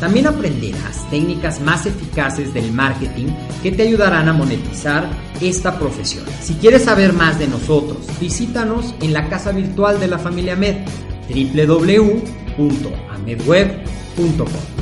También aprenderás técnicas más eficaces del marketing que te ayudarán a monetizar esta profesión. Si quieres saber más de nosotros, visítanos en la casa virtual de la familia Med, www.amedweb.com.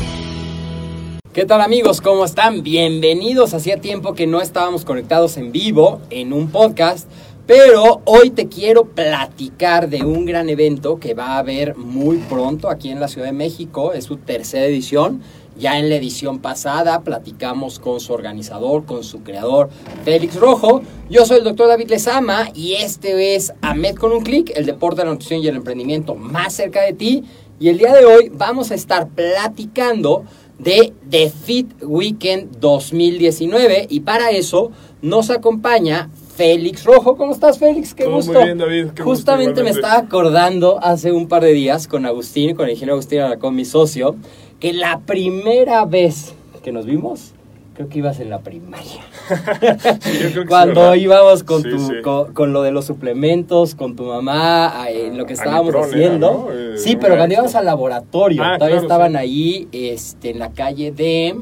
¿Qué tal amigos? ¿Cómo están? Bienvenidos. Hacía tiempo que no estábamos conectados en vivo en un podcast, pero hoy te quiero platicar de un gran evento que va a haber muy pronto aquí en la Ciudad de México. Es su tercera edición. Ya en la edición pasada platicamos con su organizador, con su creador, Félix Rojo. Yo soy el doctor David Lezama y este es AMED con un clic, el deporte, la nutrición y el emprendimiento más cerca de ti. Y el día de hoy vamos a estar platicando de The Fit Weekend 2019 y para eso nos acompaña Félix Rojo. ¿Cómo estás, Félix? Qué Todo gusto. muy bien, David. Qué gusto, Justamente me estaba acordando hace un par de días con Agustín, con el ingeniero Agustín Aracón, mi socio, que la primera vez que nos vimos, creo que ibas en la primaria. Sí, yo creo que Cuando íbamos con, Sí, tu. Con, con lo de los suplementos, con tu mamá, en lo que Ah, estábamos era, haciendo. ¿no? Eh, sí, pero cuando íbamos al laboratorio, Ah, todavía claro, estaban ahí este, en la calle de...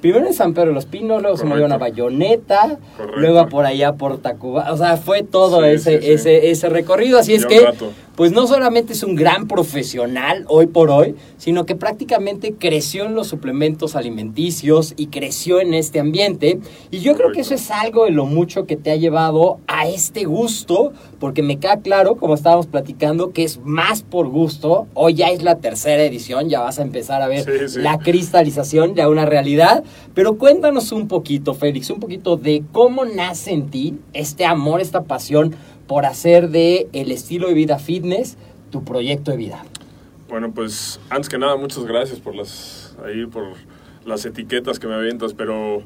Primero en San Pedro de los Pinos, luego se movieron a Bayoneta, Correcto. luego por allá por Tacuba. O sea, fue todo Sí, ese, sí, sí. Ese, ese recorrido. Así es que, rato. Pues no solamente es un gran profesional hoy por hoy, sino que prácticamente creció en los suplementos alimenticios y creció en este ambiente. Y yo creo que eso es algo de lo mucho que te ha llevado a este gusto, porque me queda claro, como estábamos platicando, que es más por gusto. Hoy ya es la tercera edición, ya vas a empezar a ver Sí, sí. la cristalización, ya una realidad. Pero cuéntanos un poquito, Félix, un poquito de cómo nace en ti este amor, esta pasión por hacer de el estilo de vida fitness tu proyecto de vida. Bueno, pues antes que nada, muchas gracias por las ahí por las etiquetas que me avientas, pero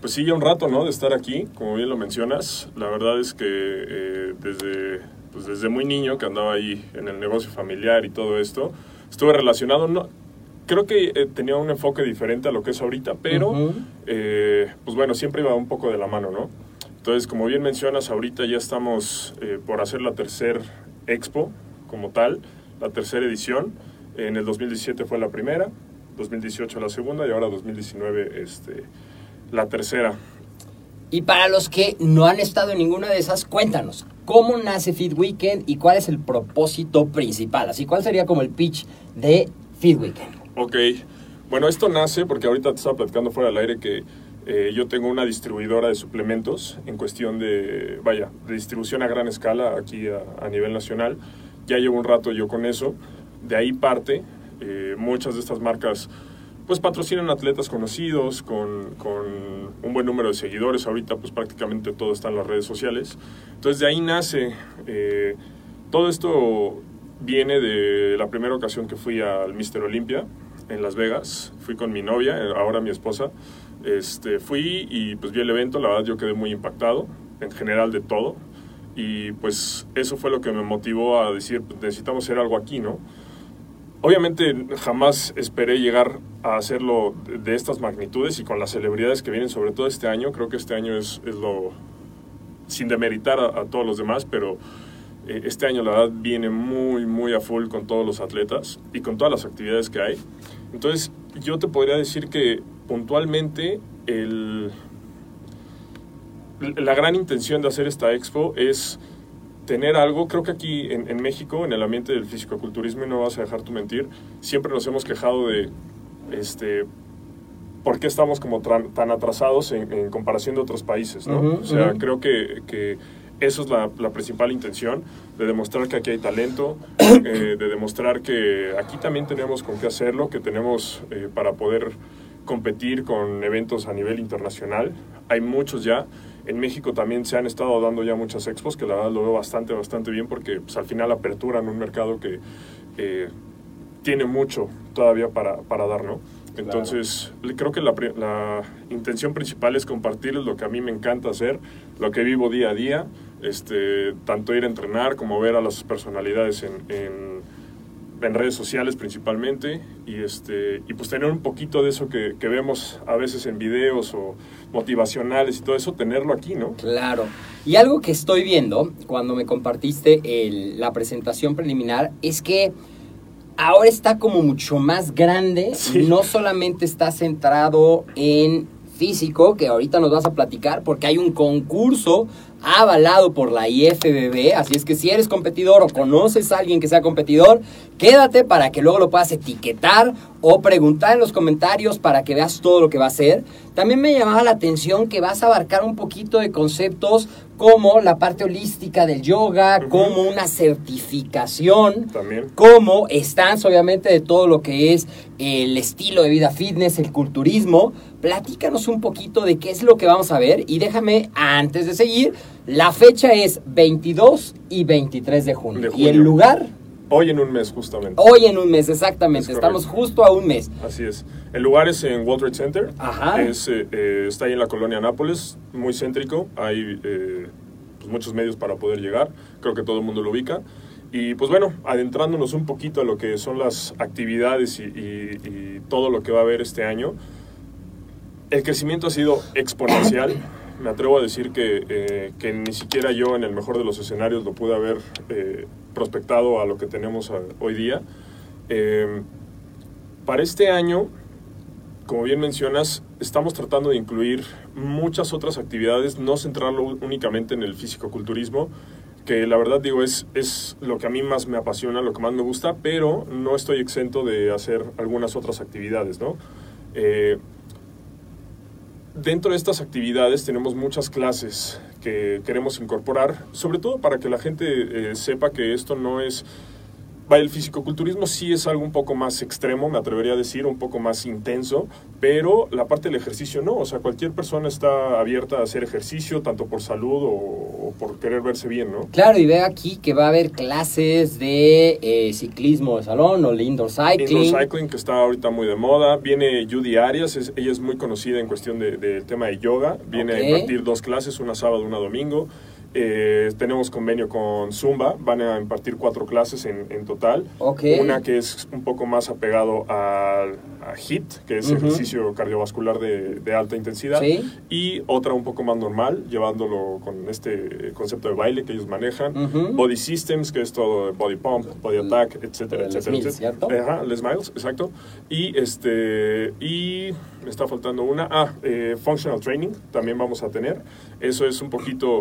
pues sí, ya un rato, ¿no? De estar aquí, como bien lo mencionas. La verdad es que eh, desde, pues desde muy niño que andaba ahí en el negocio familiar y todo esto, estuve relacionado, no, creo que eh, tenía un enfoque diferente a lo que es ahorita, pero Ujú. eh, pues bueno, siempre iba un poco de la mano, ¿no? Entonces, como bien mencionas, ahorita ya estamos eh, por hacer la tercer expo como tal, la tercera edición. En el 2017 fue la primera, 2018 la segunda y ahora 2019 este, la tercera. Y para los que no han estado en ninguna de esas, cuéntanos, ¿cómo nace Fit Weekend y cuál es el propósito principal? Así, ¿cuál sería como el pitch de Fit Weekend? Ok, bueno, esto nace porque ahorita te estaba platicando fuera del aire que eh, yo tengo una distribuidora de suplementos en cuestión de, vaya, de distribución a gran escala aquí a, a nivel nacional. Ya llevo un rato yo con eso. De ahí parte, eh, muchas de estas marcas pues patrocinan atletas conocidos con, con un buen número de seguidores. Ahorita pues prácticamente todo está en las redes sociales. Entonces de ahí nace, eh, todo esto viene de la primera ocasión que fui al Mister Olympia en Las Vegas. Fui con mi novia, eh, ahora mi esposa. Este, fui y pues vi el evento, la verdad yo quedé muy impactado en general de todo. Y pues eso fue lo que me motivó a decir, pues, necesitamos hacer algo aquí, ¿no? Obviamente jamás esperé llegar a hacerlo de- estas magnitudes y con las celebridades que vienen, sobre todo este año. Creo que este año es, es lo, sin demeritar a, a todos los demás, pero eh, este año la verdad viene muy, muy a full con todos los atletas y con todas las actividades que hay. Entonces yo te podría decir que puntualmente el, la gran intención de hacer esta expo es tener algo, creo que aquí en, en México, en el ambiente del fisicoculturismo, y no vas a dejar tu mentir, siempre nos hemos quejado de, este, ¿por qué estamos como tan atrasados en, en comparación de otros países? ¿no? O sea, creo que, que eso es la, la principal intención, de demostrar que aquí hay talento, eh, de demostrar que aquí también tenemos con qué hacerlo, que tenemos eh, para poder competir con eventos a nivel internacional. Hay muchos ya. En México también se han estado dando ya muchas expos, que la verdad lo veo bastante, bastante bien, porque pues, al final aperturan un mercado que eh, tiene mucho todavía para, para dar, ¿no? Entonces, creo que la, la intención principal es compartir lo que a mí me encanta hacer, lo que vivo día a día, este, tanto ir a entrenar como ver a las personalidades en, en, en redes sociales principalmente, y, este, y pues tener un poquito de eso que, que vemos a veces en videos o motivacionales y todo eso, tenerlo aquí, ¿no? Claro. Y algo que estoy viendo cuando me compartiste el- la presentación preliminar es que ahora está como mucho más grande. Sí. No solamente está centrado en físico, que ahorita nos vas a platicar, porque hay un concurso avalado por la IFBB, así es que si eres competidor o conoces a alguien que sea competidor, quédate para que luego lo puedas etiquetar o preguntar en los comentarios para que veas todo lo que va a hacer. También me llamaba la atención que vas a abarcar un poquito de conceptos como la parte holística del yoga, como una certificación, También. como stands obviamente de todo lo que es el estilo de vida fitness, el culturismo. Platícanos un poquito de qué es lo que vamos a ver y déjame antes de seguir, la fecha es 22 y 23 de junio. De Y el lugar Hoy en un mes, justamente. hoy en un mes exactamente, Es estamos correcto. justo a un mes. Así es. El lugar es en World Trade Center. Ajá. Es, eh, eh, está ahí en la colonia Nápoles, muy céntrico. Hay eh, pues, muchos medios para poder llegar. Creo que todo el mundo lo ubica. Y pues bueno, adentrándonos un poquito a lo que son las actividades y, y- y todo lo que va a haber este año, el crecimiento ha sido exponencial. Me atrevo a decir que, eh, que ni siquiera yo en el mejor de los escenarios lo pude haber eh, prospectado a lo que tenemos hoy día. Eh, para este año, como bien mencionas, estamos tratando de incluir muchas otras actividades, no centrarlo únicamente en el fisicoculturismo, que la verdad digo es, es lo que a mí más me apasiona, lo que más me gusta, pero no estoy exento de hacer algunas otras actividades, ¿no? Dentro de estas actividades tenemos muchas clases que queremos incorporar, sobre todo para que la gente eh, sepa que esto no es... El fisicoculturismo sí es algo un poco más extremo, me atrevería a decir, un poco más intenso, pero la parte del ejercicio no. O sea, cualquier persona está abierta a hacer ejercicio, tanto por salud o, o por querer verse bien, ¿no? Claro, y veo aquí que va a haber clases de eh, ciclismo de salón o el indoor cycling. Indoor cycling, que está ahorita muy de moda. Viene Judy Arias, es- ella es muy conocida en cuestión de- del tema de yoga. Viene a impartir dos clases, una sábado, una domingo. Eh, tenemos convenio con Zumba, van a impartir cuatro clases en, en total. Ok. Una que es un poco más apegado al a HIIT, que es Ujú. ejercicio cardiovascular de, de alta intensidad. Sí. Y otra un poco más normal, llevándolo con este concepto de baile que ellos manejan. Ujú. Body Systems, que es todo body pump, body attack, etcétera, Les etcétera. Etcétera. ¿cierto? Ajá, Les Miles, exacto. Y este y me está faltando una. Ah, eh, Functional Training también vamos a tener. Eso es un poquito,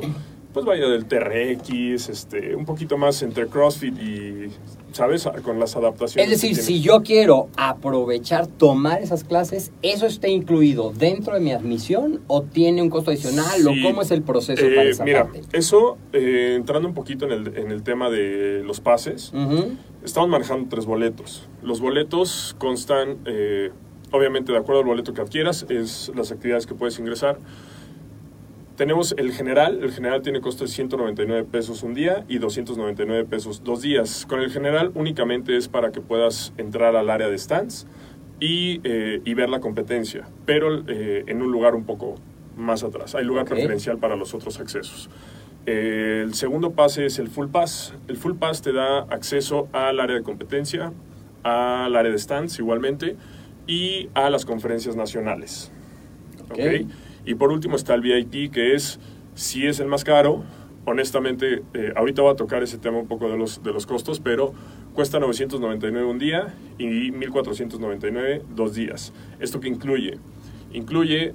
pues vaya del TRX, este, un poquito más entre CrossFit y, ¿sabes? Con las adaptaciones. Es decir, si yo quiero aprovechar, tomar esas clases, ¿eso está incluido dentro de mi admisión o tiene un costo adicional Sí. o cómo es el proceso Eh, para esa mira, parte? eso, eh, entrando un poquito en el, en el tema de los pases. Estamos manejando tres boletos. Los boletos constan, eh, obviamente, de acuerdo al boleto que adquieras, es las actividades que puedes ingresar. Tenemos el general. El general tiene costo de 199 pesos un día y 299 pesos dos días. Con el general únicamente es para que puedas entrar al área de stands y, eh, y ver la competencia, pero eh, en un lugar un poco más atrás. Hay lugar preferencial para los otros accesos. Eh, el segundo pase es el Full Pass. El Full Pass te da acceso al área de competencia, al área de stands igualmente y a las conferencias nacionales. Ok. ¿ok? Y por último está el VIP, que es, si es el más caro, honestamente, eh, ahorita voy a tocar ese tema un poco de los, de los costos, pero cuesta 999 un día y 1499 dos días. ¿Esto qué incluye? Incluye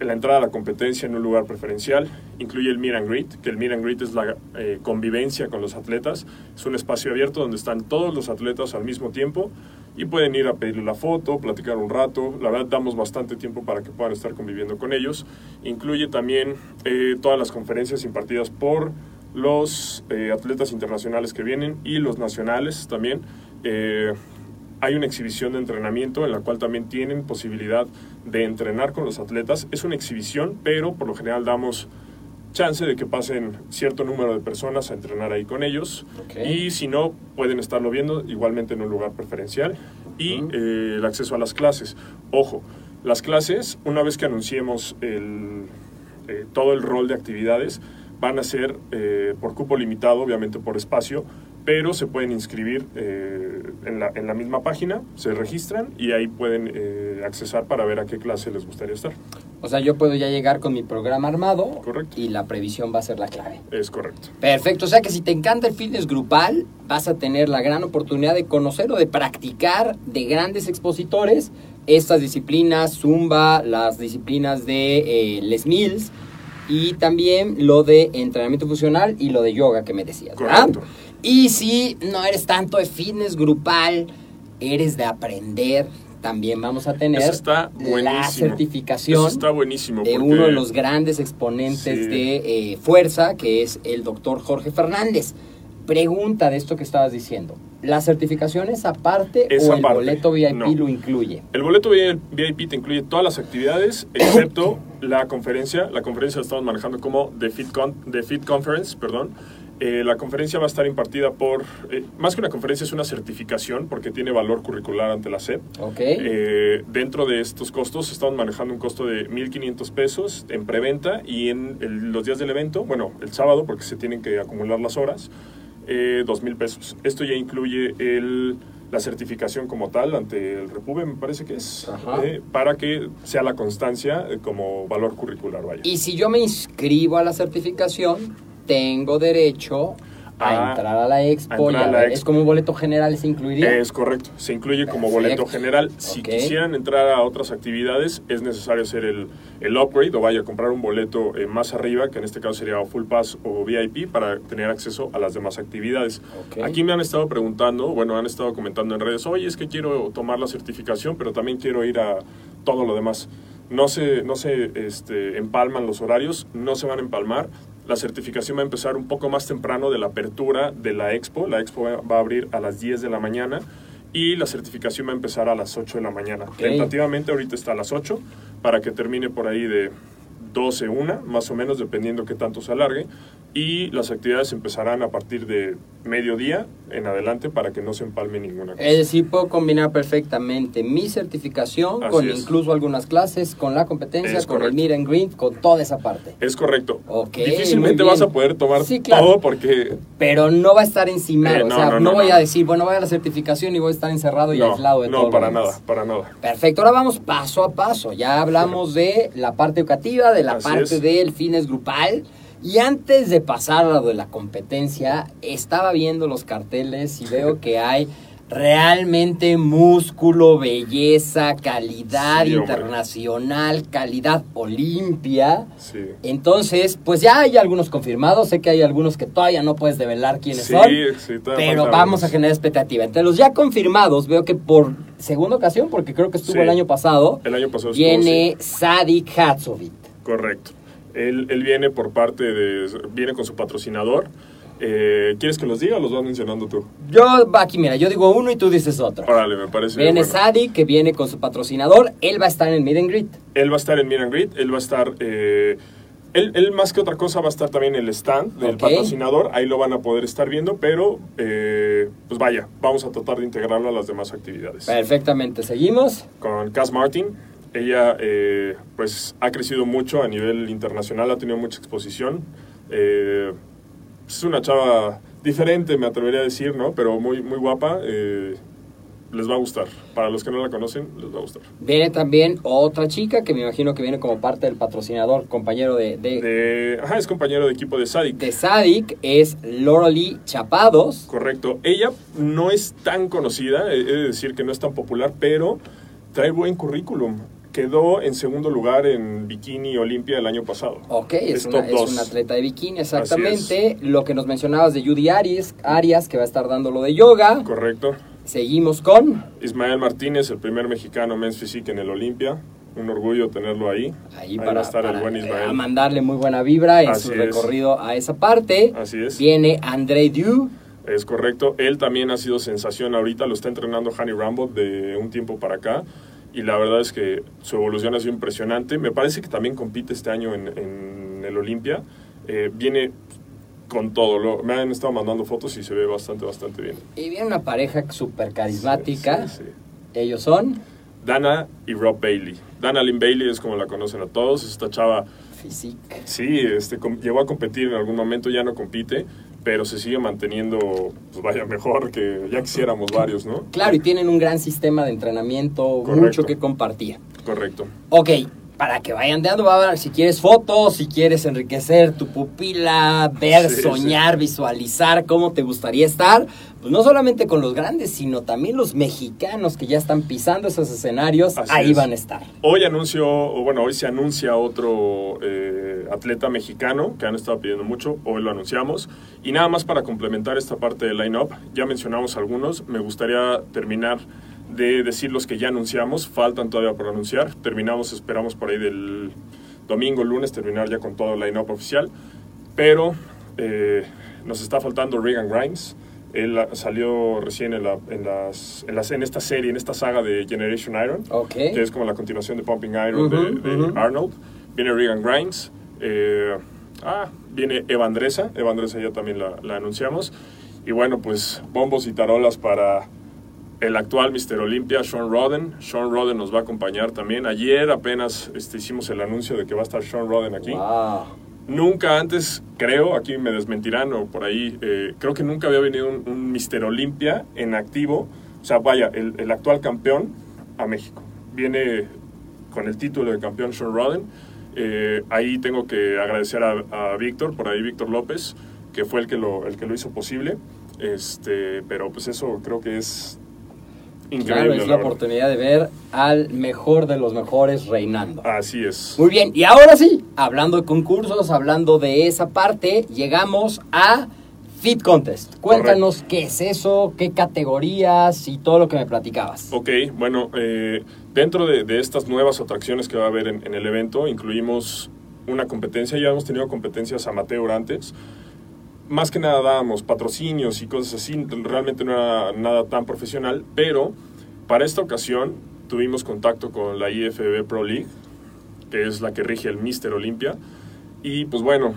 la entrada a la competencia en un lugar preferencial, incluye el meet and greet, que el meet and greet es la eh, convivencia con los atletas, es un espacio abierto donde están todos los atletas al mismo tiempo y pueden ir a pedirle la foto, platicar un rato, la verdad damos bastante tiempo para que puedan estar conviviendo con ellos, incluye también eh, todas las conferencias impartidas por los eh, atletas internacionales que vienen y los nacionales también. Hay una exhibición de entrenamiento en la cual también tienen posibilidad de entrenar con los atletas. Es una exhibición, pero por lo general damos chance de que pasen cierto número de personas a entrenar ahí con ellos. Y si no, pueden estarlo viendo igualmente en un lugar preferencial. Y eh, el acceso a las clases. Ojo, las clases, una vez que anunciemos el, eh, todo el rol de actividades, van a ser eh, por cupo limitado, obviamente por espacio, pero se pueden inscribir eh, en, la, en la misma página, se registran y ahí pueden eh, accesar para ver a qué clase les gustaría estar. O sea, yo puedo ya llegar con mi programa armado Correcto. y la previsión va a ser la clave. Es correcto. Perfecto, o sea que si te encanta el fitness grupal, vas a tener la gran oportunidad de conocer o de practicar de grandes expositores estas disciplinas, Zumba, las disciplinas de eh, Les Mills y también lo de entrenamiento funcional y lo de yoga que me decías, ¿verdad? Y si no eres tanto de fitness grupal, eres de aprender, también vamos a tener está la certificación Eso está buenísimo. de uno de los grandes exponentes Sí. de eh, fuerza, que es el doctor Jorge Fernández. Pregunta de esto que estabas diciendo. ¿La certificación es aparte Es o el boleto VIP No. lo incluye? El boleto VIP te incluye todas las actividades, excepto la conferencia. La conferencia la estamos manejando como The Fit, Con- The Fit Conference, perdón. Eh, la conferencia va a estar impartida por, eh, más que una conferencia, es una certificación porque tiene valor curricular ante la SEP. ¿Ok? Eh, dentro de estos costos estamos manejando un costo de 1.500 pesos en preventa y en el- los días del evento, bueno, el sábado porque se tienen que acumular las horas, eh, 2.000 pesos. Esto ya incluye el, la certificación como tal ante el Repube, me parece que es, Ajá. eh, para que sea la constancia eh, como valor curricular, vaya. y si yo me inscribo a la certificación, tengo derecho a A- entrar a la expo. a entrar y a a la ver, expo. ¿Es como un boleto general? ¿Se incluiría? Es correcto, se incluye como Perfecto. boleto general. Si quisieran entrar a otras actividades, es necesario hacer el, el upgrade o vaya a comprar un boleto eh, más arriba, que en este caso sería Full Pass o VIP, para tener acceso a las demás actividades. Aquí me han estado preguntando, bueno, han estado comentando en redes, oye, es que quiero tomar la certificación, pero también quiero ir a todo lo demás. No se, no se este, empalman los horarios, no se van a empalmar. La certificación va a empezar un poco más temprano de la apertura de la expo. La expo va a abrir a las 10 de la mañana y la certificación va a empezar a las 8 de la mañana. Tentativamente ahorita está a las 8 para que termine por ahí de 12, 1, más o menos, dependiendo qué tanto se alargue. Y las actividades empezarán a partir de mediodía en adelante para que no se empalme ninguna cosa. Es decir, puedo combinar perfectamente mi certificación Así con es. incluso algunas clases, con la competencia, Es con correcto. el meet and greet, con toda esa parte. Es correcto. Ok, Difícilmente vas a poder tomar Sí, claro. todo porque Pero no va a estar encima, Eh, o sea, no, no, no, voy a decir, bueno, voy a la certificación y voy a estar encerrado y aislado de todo. no para nada, para nada. Perfecto, ahora vamos paso a paso. Ya hablamos de la parte educativa, de la Así parte es. del fitness grupal. Y antes de pasar a lo de la competencia, estaba viendo los carteles y veo que hay realmente músculo, belleza, calidad Sí, hombre. internacional, calidad olimpia. Sí. Entonces, pues ya hay algunos confirmados, sé que hay algunos que todavía no puedes develar quiénes Sí, son, pero vamos a generar expectativa. Entre los ya confirmados, veo que por segunda ocasión, porque creo que estuvo el año pasado, El año pasado estuvo, viene Sadik Hatzovit. Correcto. Él, él viene por parte de... Viene con su patrocinador. Eh, ¿Quieres que los diga o los vas mencionando tú? Yo, aquí mira, yo digo uno y tú dices otro. Órale, me parece Viene bueno. Sadik, que viene con su patrocinador, él va a estar en Meet and Greet. Él va a estar en Meet and Greet, él va a estar... eh, él, él más que otra cosa va a estar también en el stand del patrocinador, ahí lo van a poder estar viendo, pero eh, pues vaya, vamos a tratar de integrarlo a las demás actividades. Perfectamente, seguimos. Con Cass Martin, ella eh, pues ha crecido mucho a nivel internacional, ha tenido mucha exposición. Eh, es una chava diferente, me atrevería a decir, ¿no? Pero muy, muy guapa. eh, les va a gustar. Para los que no la conocen, les va a gustar. Viene también otra chica que me imagino que viene como parte del patrocinador, compañero de, de, De, ajá, es compañero de equipo de Sadik. de Sadik, es Loralee Chapados. Correcto. Ella no es tan conocida, he de decir que no es tan popular, pero trae buen currículum. Quedó en segundo lugar en Bikini Olimpia el año pasado. Ok, es, Es una, es una atleta de bikini, exactamente. Lo que nos mencionabas de Judy Arias, Arias, que va a estar dando lo de yoga. Correcto. Seguimos con... Ismael Martínez, el primer mexicano men's physique en el Olimpia. Un orgullo tenerlo ahí. Ahí, para, a estar para, el buen eh, Ismael. a mandarle muy buena vibra en Así su es. recorrido a esa parte. Así es. Viene André Du. Es correcto. Él también ha sido sensación ahorita. Lo está entrenando Hani Rambo de un tiempo para acá. Y la verdad es que su evolución ha sido impresionante. Me parece que también compite este año en, en el Olimpia. Eh, viene con todo. Lo- me han estado mandando fotos y se ve bastante, bastante bien. Y viene una pareja súper carismática. Sí, sí, sí. Ellos son... Dana y Rob Bailey. Dana Lynn Bailey es como la conocen a todos. Esta chava Physique. Sí, este, com- llegó a competir en algún momento, ya no compite, pero se sigue manteniendo, pues vaya, mejor que ya quisiéramos varios, ¿no? Claro, y tienen un gran sistema de entrenamiento, Correcto. mucho que compartir. Correcto. Ok, para que vayan dando, va a haber, si quieres fotos, si quieres enriquecer tu pupila, ver, Sí, soñar, visualizar cómo te gustaría estar, pues no solamente con los grandes, sino también los mexicanos que ya están pisando esos escenarios, Así ahí es. van a estar. Hoy anunció, o bueno, hoy se anuncia otro eh, atleta mexicano que han estado pidiendo mucho, hoy lo anunciamos. Y nada más para complementar esta parte del line-up, ya mencionamos algunos, me gustaría terminar de decir los que ya anunciamos, faltan todavía por anunciar, terminamos, esperamos por ahí del domingo, lunes, terminar ya con todo el line-up oficial, pero eh, nos está faltando Regan Grimes, él salió recién en, la- en las, en, las- en esta serie, en esta saga de Generation Iron, Ok. que es como la continuación de Pumping Iron de. Arnold. Viene Regan Grimes. eh, ah, viene Eva Andresa. Eva Andresa ya también la, la anunciamos. Y bueno, pues bombos y tarolas para el actual Mr. Olympia, Sean Roden. Sean Roden nos va a acompañar también. Ayer apenas este, hicimos el anuncio de que va a estar Sean Roden aquí. Wow. Nunca antes, creo, aquí me desmentirán o por ahí, eh, creo que nunca había venido un, un Mister Olimpia en activo, o sea, vaya, el, actual campeón a México. Viene con el título de campeón Sean Roden. Eh, ahí tengo que agradecer a, a Víctor, por ahí Víctor López, que fue el que lo, el que lo hizo posible. Este, pero pues eso creo que es increíble. Claro, es la oportunidad de ver al mejor de los mejores reinando. Así es. Muy bien, y ahora sí, hablando de concursos, hablando de esa parte, llegamos a Fit Contest. Cuéntanos qué es eso, qué categorías y todo lo que me platicabas. Ok, bueno, eh, dentro de, de estas nuevas atracciones que va a haber en, en el evento, incluimos una competencia, ya hemos tenido competencias amateur antes. Más que nada dábamos patrocinios y cosas así, realmente no era nada tan profesional, pero para esta ocasión tuvimos contacto con la IFBB Pro League, que es la que rige el Mister Olympia, y pues bueno,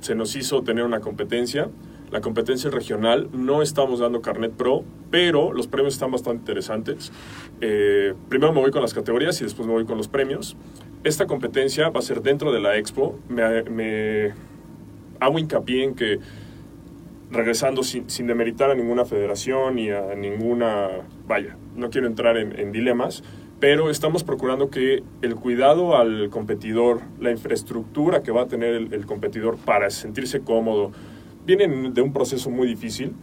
se nos hizo tener una competencia. La competencia regional, no estamos dando carnet pro, pero los premios están bastante interesantes. Eh, primero me voy con las categorías y después me voy con los premios. Esta competencia va a ser dentro de la expo. Me, me hago hincapié en que, regresando sin, sin demeritar a ninguna federación y a ninguna, vaya, no quiero entrar en, en dilemas, pero estamos procurando que el cuidado al competidor, la infraestructura que va a tener el, el competidor para sentirse cómodo, vienen de un proceso muy difícil.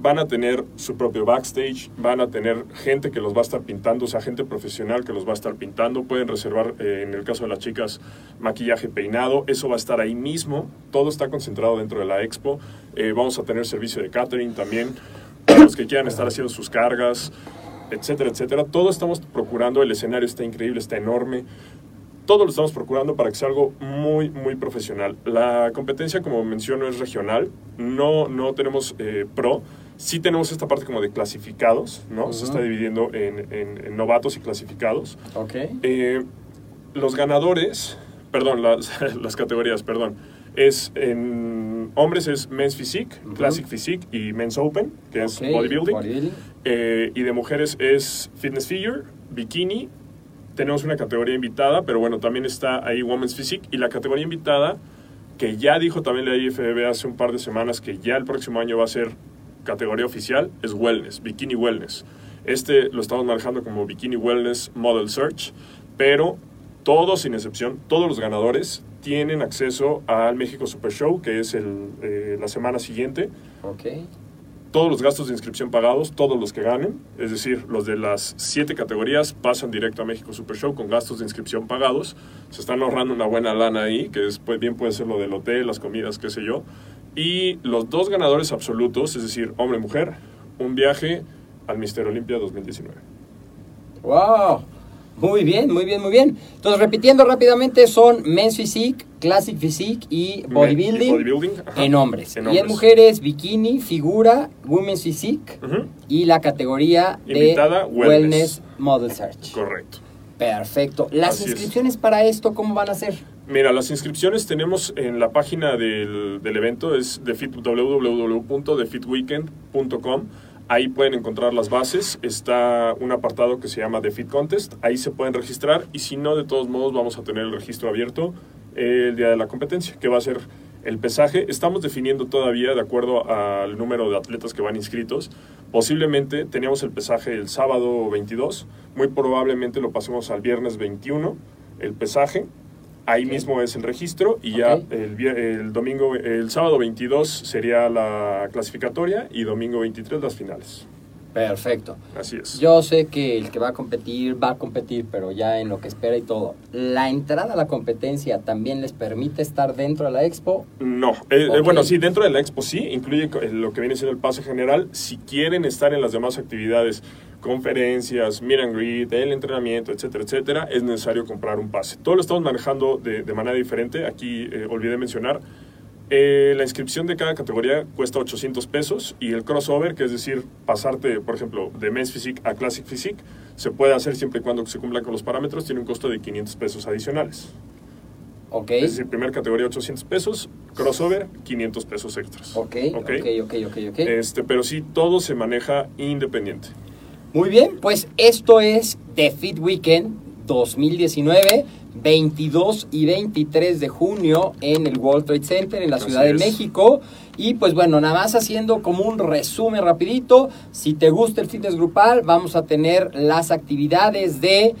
Van a tener su propio backstage, van a tener gente que los va a estar pintando, o sea, gente profesional que los va a estar pintando. Pueden reservar, eh, en el caso de las chicas, maquillaje peinado. Eso va a estar ahí mismo. Todo está concentrado dentro de la expo. Eh, vamos a tener servicio de catering también para los que quieran estar haciendo sus cargas, etcétera, etcétera. Todo estamos procurando. El escenario está increíble, está enorme todo lo estamos procurando para que sea algo muy, muy profesional. La competencia, como menciono, es regional. No, no tenemos eh, pro. Sí tenemos esta parte como de clasificados, ¿no? Se está dividiendo en, en- en novatos y clasificados. Ok. Eh, los ganadores, perdón, las, las categorías, perdón, es en hombres es Men's Physique. Classic Physique y Men's Open, que es bodybuilding. Eh, y de mujeres es Fitness Figure, Bikini. Tenemos una categoría invitada, pero bueno, también está ahí Women's Physique. Y la categoría invitada, que ya dijo también la IFBB hace un par de semanas que ya el próximo año va a ser categoría oficial, es Wellness, Bikini Wellness. Este lo estamos manejando como Bikini Wellness Model Search, pero todos, sin excepción, todos los ganadores tienen acceso al México Super Show, que es el, eh, la semana siguiente. Todos los gastos de inscripción pagados, todos los que ganen, es decir, los de las siete categorías pasan directo a México Super Show con gastos de inscripción pagados. Se están ahorrando una buena lana ahí, que después bien puede ser lo del hotel, las comidas, qué sé yo. Y los dos ganadores absolutos, es decir, hombre-mujer, un viaje al Mister Olimpia 2019. ¡Wow! Muy bien, muy bien, muy bien. Entonces, repitiendo rápidamente, son Men's Physique, Classic Physique y Bodybuilding, Y bodybuilding, ajá. en hombres. En Y en mujeres, Bikini, Figura, Women's Physique y la categoría de Wellness. Wellness. Model Search. Correcto. Perfecto. Las Así es. inscripciones para esto, ¿cómo van a ser? Mira, las inscripciones tenemos en la página del, del evento, es de fit, www.defitweekend.com. Ahí pueden encontrar las bases. Está un apartado que se llama The Fit Contest. Ahí se pueden registrar y si no, de todos modos, vamos a tener el registro abierto el día de la competencia, que va a ser el pesaje. Estamos definiendo todavía, de acuerdo al número de atletas que van inscritos, posiblemente teníamos el pesaje el sábado 22, muy probablemente lo pasemos al viernes 21, el pesaje. Ahí mismo es el registro y ya el, el domingo, el sábado 22 sería la clasificatoria y domingo 23 las finales. Perfecto. Así es. Yo sé que el que va a competir, va a competir, pero ya en lo que espera y todo. ¿La entrada a la competencia también les permite estar dentro de la expo? No, eh, eh, bueno, sí, dentro de la expo sí, incluye eh, lo que viene siendo el pase general. Si quieren estar en las demás actividades, conferencias, meet and greet, el entrenamiento, etcétera, etcétera, es necesario comprar un pase. Todo lo estamos manejando de, de manera diferente. Aquí eh, olvidé mencionar, eh, la inscripción de cada categoría cuesta 800 pesos y el crossover, que es decir, pasarte, por ejemplo, de Men's Physique a Classic Physique, se puede hacer siempre y cuando se cumplan con los parámetros, tiene un costo de 500 pesos adicionales. Ok. Es decir, primer categoría 800 pesos, crossover 500 pesos extras. Ok, ok, ok, ok, ok. Este, pero sí, todo se maneja independiente. Muy bien, pues esto es The Fit Weekend 2019, 22 y 23 de junio en el World Trade Center en la Ciudad de. México. Y pues bueno, nada más haciendo como un resumen rapidito, si te gusta el fitness grupal, vamos a tener las actividades de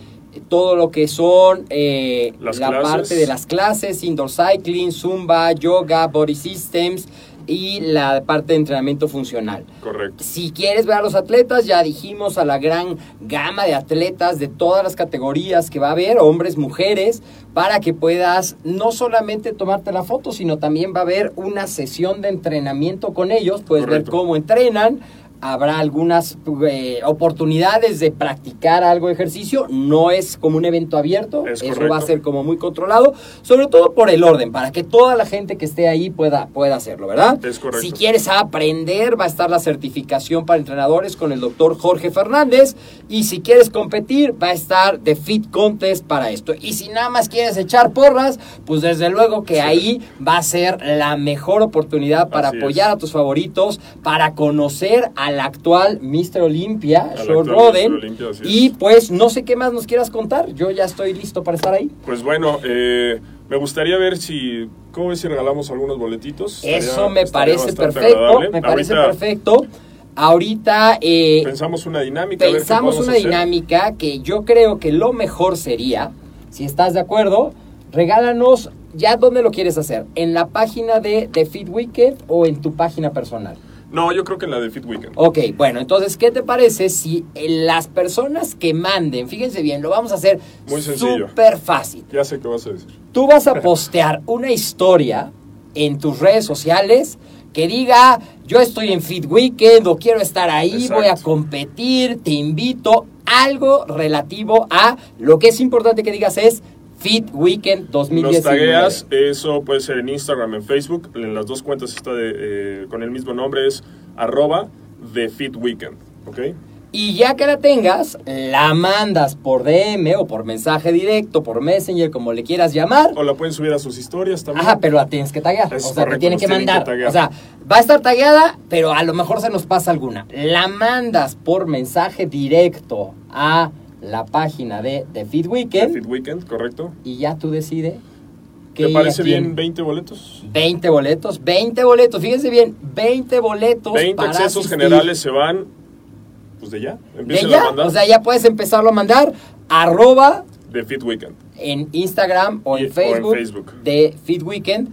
todo lo que son eh, la clases. parte de las clases, indoor cycling, zumba, yoga, body systems y la parte de entrenamiento funcional. Correcto. Si quieres ver a los atletas, ya dijimos a la gran gama de atletas de todas las categorías que va a haber, hombres, mujeres, para que puedas no solamente tomarte la foto, sino también va a haber una sesión de entrenamiento con ellos. Puedes Correcto. ver cómo entrenan. Habrá algunas eh, oportunidades de practicar algo de ejercicio. No es como un evento abierto. Es Eso correcto. va a ser como muy controlado. Sobre todo por el orden, para que toda la gente que esté ahí pueda, pueda hacerlo, ¿verdad? Es correcto. Si quieres aprender, va a estar la certificación para entrenadores con el doctor Jorge Fernández. Y si quieres competir, va a estar The Fit Contest para esto. Y si nada más quieres echar porras, pues desde luego que Sí. ahí va a ser la mejor oportunidad para Así es. apoyar a tus favoritos, para conocer al actual Mr. Olympia, Sean Roden. Olympia. Y pues no sé qué más nos quieras contar. Yo ya estoy listo para estar ahí. Pues bueno, eh, me gustaría ver si, ¿cómo ves si regalamos algunos boletitos? Eso Estaría- me parece perfecto. agradable. Me parece Ahorita perfecto. Ahorita eh, Pensamos una dinámica. pensamos una hacer. dinámica que yo creo que lo mejor sería, si estás de acuerdo, regálanos ya dónde lo quieres hacer, en la página de The Fit Weekend o en tu página personal. No, yo creo que en la de Fit Weekend. Ok, bueno, entonces, ¿qué te parece si eh, las personas que manden, fíjense bien, lo vamos a hacer súper fácil. Ya sé qué vas a decir. Tú vas a postear una historia en tus redes sociales que diga, yo estoy en Fit Weekend o quiero estar ahí, Exacto. voy a competir, te invito, algo relativo a lo que es importante que digas es Fit Weekend 2019. Nos tagueas, eso puede ser en Instagram, en Facebook, en las dos cuentas está de, eh, con el mismo nombre, es arroba The Fit Weekend, ¿ok? Y ya que la tengas, la mandas por DM o por mensaje directo, por Messenger, como le quieras llamar. O la pueden subir a sus historias también. Ajá, pero la tienes que taguear. Es o sea, te correcto, tienen que tienen que mandar. o sea, va a estar tagueada, pero a lo mejor se nos pasa alguna. La mandas por mensaje directo a la página de The The Weekend Fit Weekend, correcto. y ya tú decides. ¿Te parece bien 20 boletos? 20 boletos, 20 boletos, fíjense bien, 20 boletos 20 para accesos asistir. generales se van pues de ya, De empiecen a mandar o sea, ya puedes empezarlo a mandar. Arroba de Fit Weekend. en Instagram o Y- o en en Facebook, Facebook. de Fit Weekend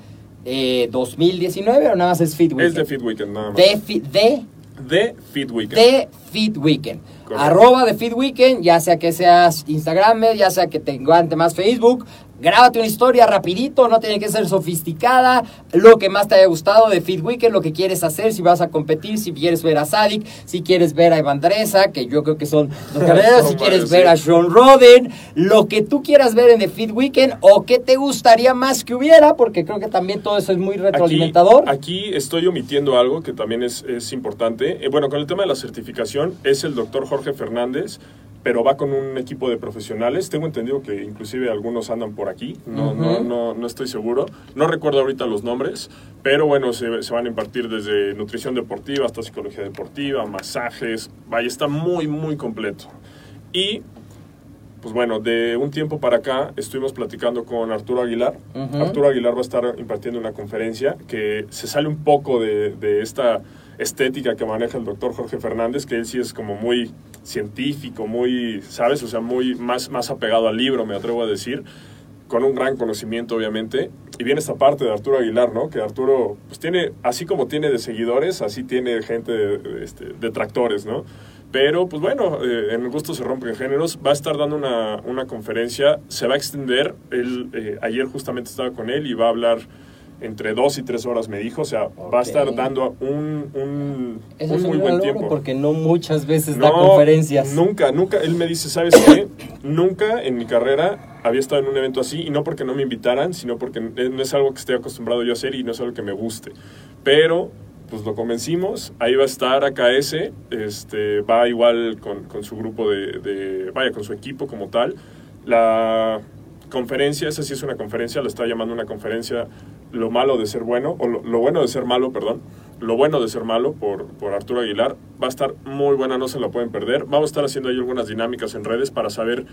eh, 2019 o nada más es Fit Weekend. Es de Fit Weekend, nada más. De, de, De Fit Weekend. de Fit Weekend. Arroba de Fit Weekend, ya sea que seas Instagram, ya sea que te más Facebook. Grábate una historia rapidito, no tiene que ser sofisticada. Lo que más te haya gustado de Fit Weekend, lo que quieres hacer, si vas a competir, si quieres ver a Sadik, si quieres ver a Evandresa, que yo creo que son los carreras, si quieres ver a Sean Roden, lo que tú quieras ver en The Fit Weekend o qué te gustaría más que hubiera, porque creo que también todo eso es muy retroalimentador. Aquí, aquí estoy omitiendo algo que también es, es importante. Eh, bueno, con el tema de la certificación, es el doctor Jorge Fernández, pero va con un equipo de profesionales. Tengo entendido que inclusive algunos andan por aquí, no, no, Ujú. no, no estoy seguro. No recuerdo ahorita los nombres, pero bueno, se, se van a impartir desde nutrición deportiva hasta psicología deportiva, masajes. Vaya, está muy, muy completo. Y pues bueno, de un tiempo para acá estuvimos platicando con Arturo Aguilar. Ujú. Arturo Aguilar va a estar impartiendo una conferencia que se sale un poco de, de esta estética que maneja el doctor Jorge Fernández, que él sí es como muy científico, muy, ¿sabes? O sea, muy más, más apegado al libro, me atrevo a decir, con un gran conocimiento, obviamente. Y viene esta parte de Arturo Aguilar, ¿no? Que Arturo, pues tiene, así como tiene de seguidores, así tiene gente, de, este, detractores, ¿no? Pero, pues bueno, eh, en el gusto se rompen géneros. Va a estar dando una, una conferencia, se va a extender. Eh, ayer justamente estaba con él y va a hablar entre dos y tres horas, me dijo. O sea, va a estar dando un, un, Eso un es muy un buen tiempo. porque no muchas veces da No, conferencias. Nunca, nunca. Él me dice, ¿sabes qué? nunca en mi carrera había estado en un evento así y no porque no me invitaran, sino porque no es algo que esté acostumbrado yo a hacer y no es algo que me guste. Pero, pues lo convencimos, ahí va a estar AKS, este, va igual con, con su grupo de, de- vaya, con su equipo como tal. La conferencia, esa sí es una conferencia, lo está llamando una conferencia, lo malo de ser bueno, o lo, lo bueno de ser malo, perdón, lo bueno de ser malo por, por Arturo Aguilar. Va a estar muy buena, no se la pueden perder. Vamos a estar haciendo ahí algunas dinámicas en redes para saber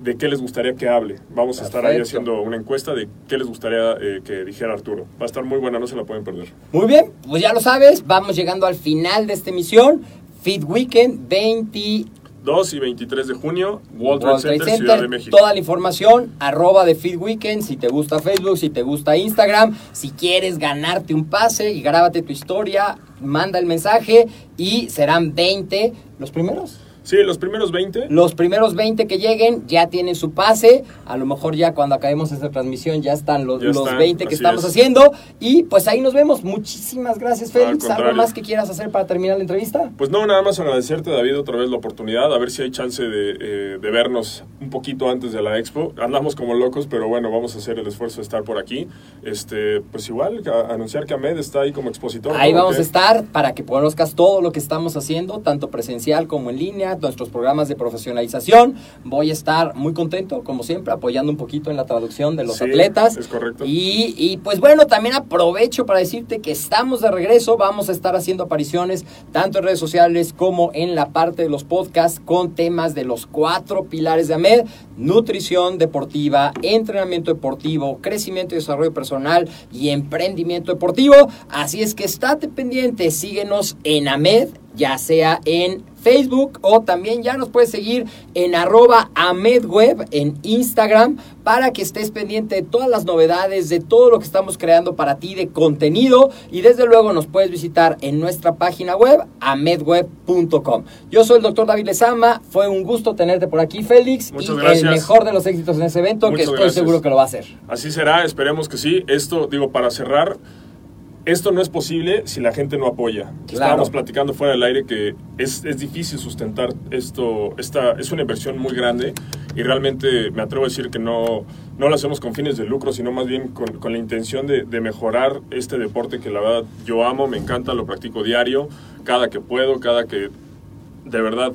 de qué les gustaría que hable. Vamos a estar ahí haciendo una encuesta de qué les gustaría eh, que dijera Arturo. Va a estar muy buena, no se la pueden perder. Muy bien, pues ya lo sabes, vamos llegando al final de esta emisión. Fit Weekend 20 2 y 23 de junio, World World Trade Center, Ciudad de México. Toda la información, arroba de Fit Weekend, si te gusta Facebook, si te gusta Instagram, si quieres ganarte un pase y grábate tu historia, manda el mensaje y serán 20 los primeros. Sí, los primeros 20. Los primeros 20 que lleguen ya tienen su pase. A lo mejor ya cuando acabemos esta transmisión ya están los, Ya los están, 20 que estamos es. haciendo. Y pues ahí nos vemos. Muchísimas gracias, Félix. ¿Algo más que quieras hacer para terminar la entrevista? Pues no, nada más agradecerte, David, otra vez la oportunidad, a ver si hay chance de, eh, de vernos un poquito antes de la expo. Andamos como locos, pero bueno, vamos a hacer el esfuerzo de estar por aquí. Este, pues igual, a- anunciar que Ahmed está ahí como expositor. Ahí ¿no? vamos ¿Qué? a estar para que conozcas todo lo que estamos haciendo, tanto presencial como en línea, nuestros programas de profesionalización. Voy a estar muy contento, como siempre, apoyando un poquito en la traducción de los Sí, atletas. es correcto. Y, y, pues bueno, también aprovecho para decirte que estamos de regreso. Vamos a estar haciendo apariciones tanto en redes sociales como en la parte de los podcasts con temas de los cuatro pilares de AMED: nutrición deportiva, entrenamiento deportivo, crecimiento y desarrollo personal y emprendimiento deportivo. Así es que estate pendiente, síguenos en AMED, ya sea en Facebook o también ya nos puedes seguir en arroba AmedWeb en Instagram para que estés pendiente de todas las novedades, de todo lo que estamos creando para ti de contenido y desde luego nos puedes visitar en nuestra página web amedweb.com. Yo soy el doctor David Lezama, fue un gusto tenerte por aquí Félix Muchas y el mejor de los éxitos en ese evento que estoy gracias. seguro que lo va a hacer. Así será, esperemos que sí. Esto, digo, para cerrar, esto no es posible si la gente no apoya. Estábamos platicando fuera del aire que es, es difícil sustentar esto, esta, es una inversión muy grande y realmente me atrevo a decir que no, no lo hacemos con fines de lucro, sino más bien con, con la intención de, de mejorar este deporte que la verdad yo amo, me encanta, lo practico diario, cada que puedo, cada que de verdad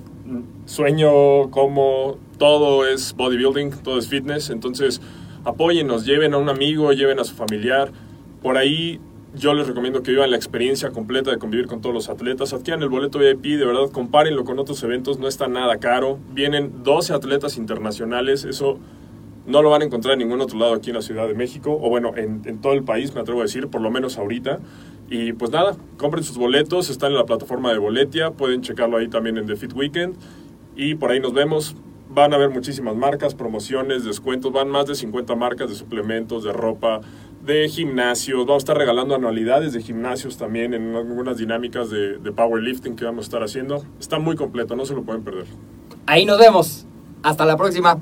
sueño, como, todo es bodybuilding, todo es fitness, entonces apóyennos, lleven a un amigo, lleven a su familiar, por ahí yo les recomiendo que vivan la experiencia completa de convivir con todos los atletas, adquieran el boleto VIP, de verdad compárenlo con otros eventos, no está nada caro, vienen 12 atletas internacionales, eso No lo van a encontrar en ningún otro lado aquí en la Ciudad de México, o bueno, en, todo el país, me atrevo a decir, por lo menos ahorita. Y pues nada, compren sus boletos, están en la plataforma de Boletia, pueden checarlo ahí también en The Fit Weekend. Y por ahí nos vemos. Van a haber muchísimas marcas, promociones, descuentos, van más de 50 marcas de suplementos, de ropa, de gimnasios. Vamos a estar regalando anualidades de gimnasios también en algunas dinámicas de, de powerlifting que vamos a estar haciendo. Está muy completo, no se lo pueden perder. Ahí nos vemos. Hasta la próxima.